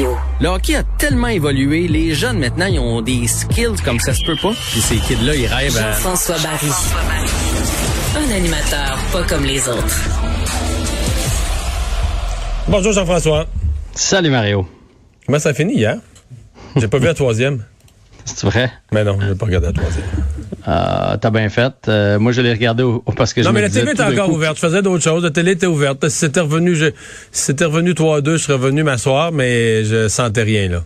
Radio. Le hockey a tellement évolué, les jeunes maintenant, ils ont des skills comme ça se peut pas. Puis ces kids-là, ils rêvent à... Jean-François Barry. Un animateur pas comme les autres. Bonjour Jean-François. Salut Mario. Comment ça finit hier? J'ai pas vu la troisième. C'est vrai? Mais non, j'ai pas regardé la troisième. Euh, T'as bien fait. Euh, moi, je l'ai regardé au, parce que je Non, me mais la télé était encore coup- ouverte. Je faisais d'autres choses. La télé était ouverte. Si c'était revenu, je, si c'était revenu 3-2, je serais revenu m'asseoir, mais je sentais rien, là.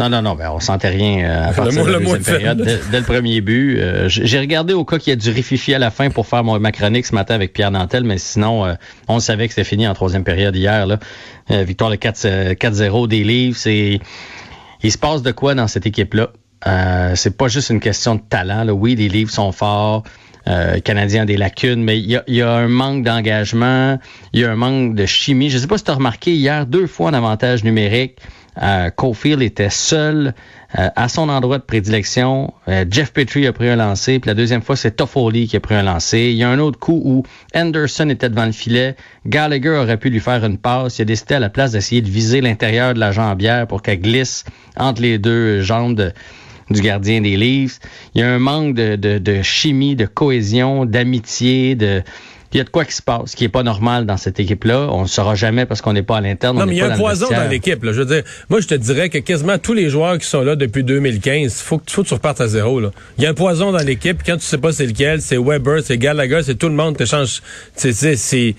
Non, non, non, ben, on sentait rien euh, à partir mot- de la le deuxième période. Dès, dès le premier but, euh, j'ai regardé au cas qu'il y a du rififi à la fin pour faire mon, ma chronique ce matin avec Pierre Nantel, mais sinon, euh, on savait que c'était fini en troisième période hier. Là. Euh, victoire de 4, euh, 4-0 des livres. C'est, il se passe de quoi dans cette équipe-là? Euh, c'est pas juste une question de talent. Là. Oui, les livres sont forts. Euh, le Canadien a des lacunes, mais il y a, y a un manque d'engagement, il y a un manque de chimie. Je sais pas si tu as remarqué hier, deux fois en avantage numérique, euh, Caulfield était seul euh, à son endroit de prédilection. Euh, Jeff Petrie a pris un lancer, puis la deuxième fois, c'est Toffoli qui a pris un lancer. Il y a un autre coup où Anderson était devant le filet. Gallagher aurait pu lui faire une passe. Il a décidé à la place d'essayer de viser l'intérieur de la jambière pour qu'elle glisse entre les deux jambes de- du gardien des Leafs. Il y a un manque de, de, de chimie, de cohésion, d'amitié, de... Il y a de quoi qui se passe, qui est pas normal dans cette équipe-là. On ne saura jamais parce qu'on n'est pas à l'interne. Non, on mais il y a un poison dans l'équipe. Je veux dire, moi, je te dirais que quasiment tous les joueurs qui sont là depuis 2015, faut que, faut que tu repartes à zéro, là. Il y a un poison dans l'équipe. Quand tu sais pas c'est lequel, c'est Weber, c'est Gallagher, c'est tout le monde t'échange. C'est, c'est, c'est,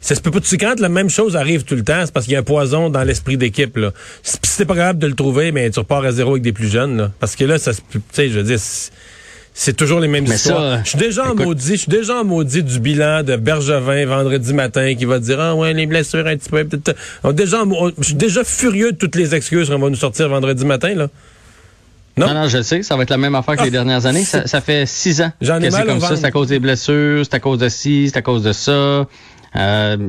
ça se peut pas. Tu sais, quand la même chose arrive tout le temps, c'est parce qu'il y a un poison dans l'esprit d'équipe, là. Si t'es pas capable de le trouver, mais tu repars à zéro avec des plus jeunes, là. Parce que là, ça se, peut- tu sais, je veux dire, c'est- toujours les mêmes Mais histoires. ça, je suis déjà en maudit, je suis déjà en maudit du bilan de Bergevin vendredi matin qui va dire ah ouais les blessures un petit peu. On déjà on- je suis déjà furieux de toutes les excuses qu'on va nous sortir vendredi matin là. Non? Non, non, je le sais, ça va être la même affaire que les Ah, dernières années. Ça, ça fait six ans J'en ai que c'est comme ça. C'est à cause des blessures, c'est à cause de ci, c'est à cause de ça. Euh,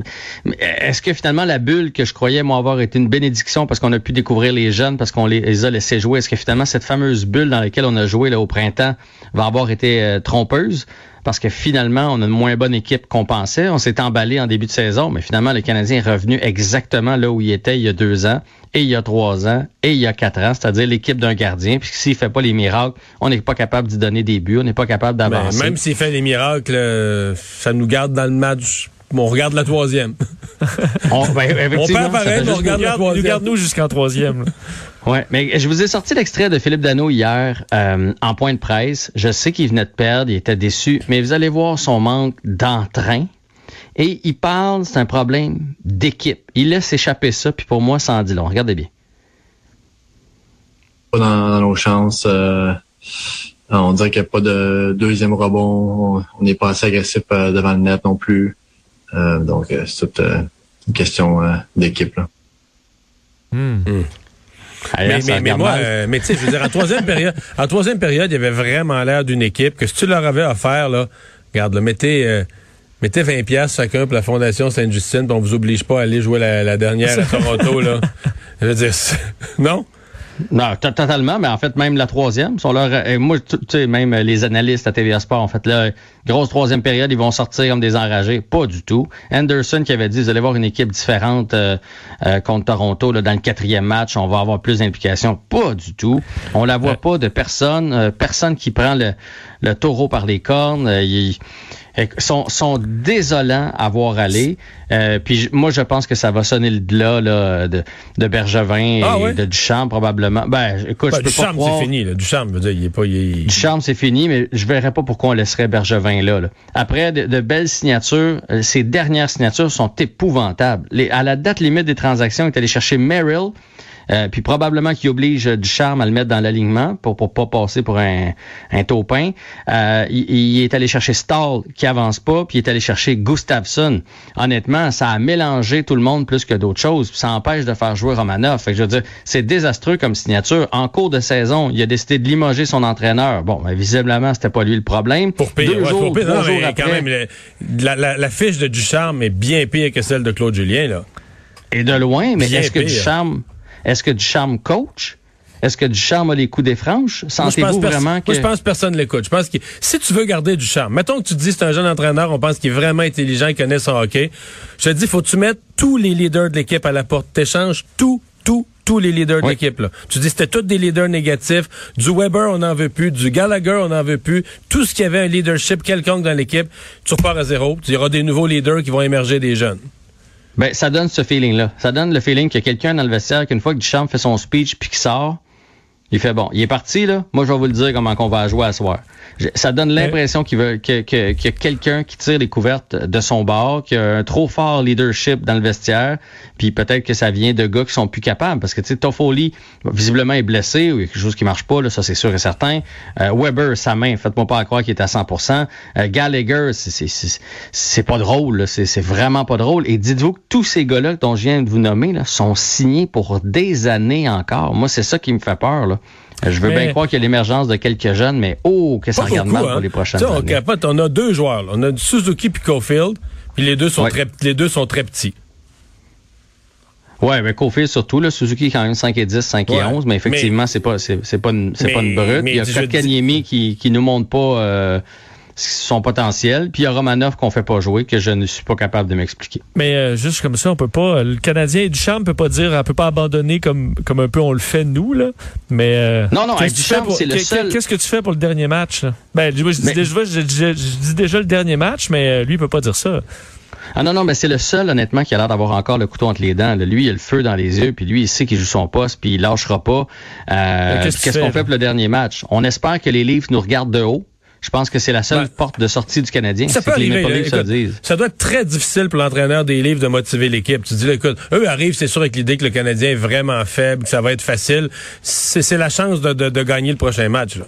Est-ce que finalement la bulle que je croyais moi avoir été une bénédiction parce qu'on a pu découvrir les jeunes, parce qu'on les, les a laissés jouer, est-ce que finalement cette fameuse bulle dans laquelle on a joué là, au printemps va avoir été euh, trompeuse? Parce que finalement, on a une moins bonne équipe qu'on pensait. On s'est emballé en début de saison, mais finalement, le Canadien est revenu exactement là où il était il y a deux ans, et il y a trois ans, et il y a quatre ans, c'est-à-dire l'équipe d'un gardien. Puis s'il fait pas les miracles, on n'est pas capable d'y donner des buts, on n'est pas capable d'avancer. même s'il fait les miracles, euh, ça nous garde dans le match. On regarde la troisième. On, ben, On perd pareil, mais on regarde la troisième. Regarde-nous jusqu'en troisième. Ouais, mais je vous ai sorti l'extrait de Philippe Dano hier euh, en point de presse. Je sais qu'il venait de perdre, il était déçu, mais vous allez voir son manque d'entrain. Et il parle, c'est un problème d'équipe. Il laisse échapper ça, puis pour moi, ça en dit long. Regardez bien. pas dans, dans nos chances. euh, on dirait qu'il n'y a pas de deuxième rebond. On- On n'est pas assez agressif euh, devant le net non plus. Euh, donc, euh, c'est toute euh, une question euh, d'équipe. là. Mais, ça mais, mais regarde moi, euh, mais tu sais, je veux dire, en troisième période, en troisième période, il y avait vraiment l'air d'une équipe que si tu leur avais offert, là, regarde, là, mettez, euh, mettez 20 pièces chacun pour la Fondation Sainte-Justine, puis on vous oblige pas à aller jouer la, la dernière à Toronto, là. Je veux dire, non? Non, to- totalement, mais en fait, même la troisième, sont leur, euh, moi, tu sais, même euh, les analystes à TVA Sport, en fait, là, grosse troisième période, ils vont sortir comme des enragés. Pas du tout. Anderson qui avait dit, vous allez voir une équipe différente euh, euh, contre Toronto, là, dans le quatrième match, on va avoir plus d'implication. Pas du tout. On la voit pas de personne, euh, personne qui prend le, le taureau par les cornes. euh, ils euh, sont, sont désolants à voir aller. Euh, puis moi, je pense que ça va sonner le glas là, de, de Bergevin Ah et ouais? de Duchamp probablement. Ben, écoute, Ben, je peux du pas croire. c'est fini, là. Du charme, je veux dire, il est pas, il est- Duchamp, c'est fini, mais je verrais pas pourquoi on laisserait Bergevin là. là. Après, de, de belles signatures, ces dernières signatures sont épouvantables. Les, à la date limite des transactions, il est allé chercher Merrill, euh, puis probablement qu'il oblige Ducharme à le mettre dans l'alignement pour pour pas passer pour un, un taupin. Euh, il, il est allé chercher Stahl qui avance pas, puis il est allé chercher Gustafsson. Honnêtement, ça a mélangé tout le monde plus que d'autres choses, puis ça empêche de faire jouer Romanov. Fait que je veux dire, c'est désastreux comme signature. En cours de saison, il a décidé de limoger son entraîneur. Bon, ben, visiblement, c'était pas lui le problème. Pour pire, Deux ouais, jours, pour pire. Non, mais après, quand même, le- la, la, la fiche de Ducharme est bien pire que celle de Claude Julien, là. Et de loin, mais est-ce que pire. Ducharme, est-ce que Ducharme coach? Est-ce que Ducharme a les coups des franches? Sentez-vous vraiment que... Moi, je pense que personne l'écoute. Je pense que si tu veux garder du charme, mettons que tu te dis c'est un jeune entraîneur, on pense qu'il est vraiment intelligent, il connaît son hockey. Je te dis, faut que tu mettes tous les leaders de l'équipe à la porte. T'échanges tous tous tous les leaders de l'équipe. Là. Tu dis c'était tous des leaders négatifs. Du Weber, on n'en veut plus. Du Gallagher, on n'en veut plus. Tout ce qui avait un leadership quelconque dans l'équipe, tu repars à zéro. Il y aura des nouveaux leaders qui vont émerger des jeunes. Ben, ça donne ce feeling-là. Ça donne le feeling qu'il y a quelqu'un dans le vestiaire qu'une fois que Duchamp fait son speech puis qu'il sort, il fait bon, il est parti là. Moi, je vais vous le dire comment qu'on va jouer à soir. Ça donne l'impression qu'il veut que, que, qu'il y a quelqu'un qui tire les couvertes de son bord, qu'il y a un trop fort leadership dans le vestiaire, puis peut-être que ça vient de gars qui sont plus capables, parce que tu sais, Toffoli visiblement est blessé ou quelque chose qui marche pas là, ça c'est sûr et certain. Euh, Weber, sa main, faites-moi pas croire qu'il est à 100%. Euh, Gallagher, c'est c'est pas drôle, c'est vraiment pas drôle. Et dites-vous que tous ces gars-là dont je viens de vous nommer là, sont signés pour des années encore. Moi, c'est ça qui me fait peur là. Je veux bien croire qu'il y a l'émergence de quelques jeunes, mais oh, que ça regarde mal pour hein. les prochaines années. On, capote, on a deux joueurs. On a Suzuki et Caulfield, puis les deux sont très les deux sont très petits. Ouais, mais Caulfield surtout, là, Suzuki quand même 5 et 10, 5 et 11, mais effectivement, c'est pas c'est pas une, c'est pas une brute. Il y a Kotkaniemi qui qui nous montre pas euh, son potentiel. Puis il y a Romanov qu'on fait pas jouer, que je ne suis pas capable de m'expliquer. Mais euh, juste comme ça, on peut pas. Le Canadien Duchamp peut pas dire, on peut pas abandonner comme comme un peu on le fait nous là. Mais euh, non non, Duchamp c'est le seul. Qu'est-ce que tu fais pour le dernier match là? Ben je, dis déjà, je, dis déjà le dernier match, mais euh, lui il peut pas dire ça. Ah non, non, mais c'est le seul, honnêtement, qui a l'air d'avoir encore le couteau entre les dents. Lui, il a le feu dans les yeux, puis lui, il sait qu'il joue son poste, puis il lâchera pas. Qu'est-ce qu'on fait pour le dernier match? On espère que les livres nous regardent de haut, je pense que c'est la seule porte de sortie du Canadien. Ça peut arriver. ça doit être très difficile pour l'entraîneur des livres de motiver l'équipe. Tu dis, écoute, eux arrivent, c'est sûr, avec l'idée que le Canadien est vraiment faible, que ça va être facile. C'est la chance de, de, gagner le prochain match. Là.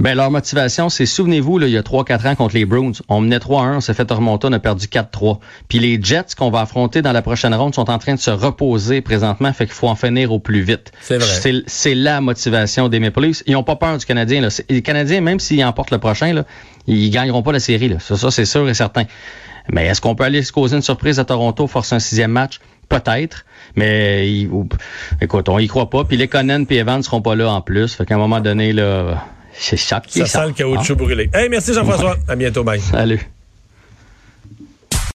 Ben, leur motivation, c'est, souvenez-vous, il y a 3-4 ans contre les Bruins, on menait 3-1, on s'est fait remonter, on a perdu 4-3. Puis les Jets qu'on va affronter dans la prochaine ronde sont en train de se reposer présentement, fait qu'il faut en finir au plus vite. C'est vrai. C'est, la motivation des Maple Leafs. Ils ont pas peur du Canadien. Là. Les Canadiens, même s'ils emportent le prochain, là, ils gagneront pas la série. Là. Ça, ça c'est sûr et certain. Mais est-ce qu'on peut aller se causer une surprise à Toronto, force un sixième match? Peut-être, mais écoute, on y croit pas. Puis les Conan et Evans seront pas là en plus. Fait qu'à un moment donné, là, c'est ça Ça sent le caoutchouc brûlé. Hey, merci Jean-François. À bientôt. Bye. Salut.